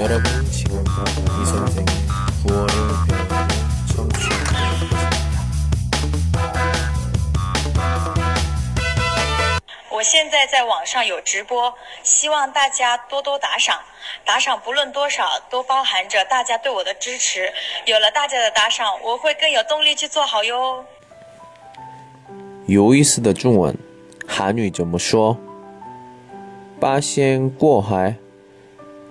여러분 지금껏 이 선생의 9월을 배우고 청취하고 계십니다. 我现在在网上有直播，希望大家多多打赏，打赏不论多少，都包含着大家对我的支持。有了大家的打赏，我会更有动力去做好哟。有意思的中文，韩语怎么说？八仙过海，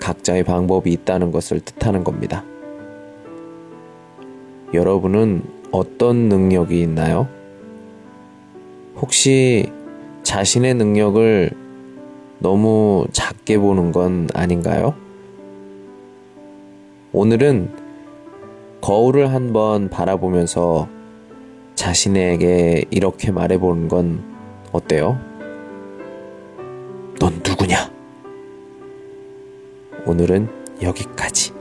각자의 방법이 있다는 것을 뜻하는 겁니다. 여러분은 어떤 능력이 있나요? 혹시 자신의 능력을 너무 작게 보는 건 아닌가요? 오늘은 거울을 한번 바라보면서 자신에게 이렇게 말해보는 건 어때요? 넌 누구냐? 오늘은 여기까지.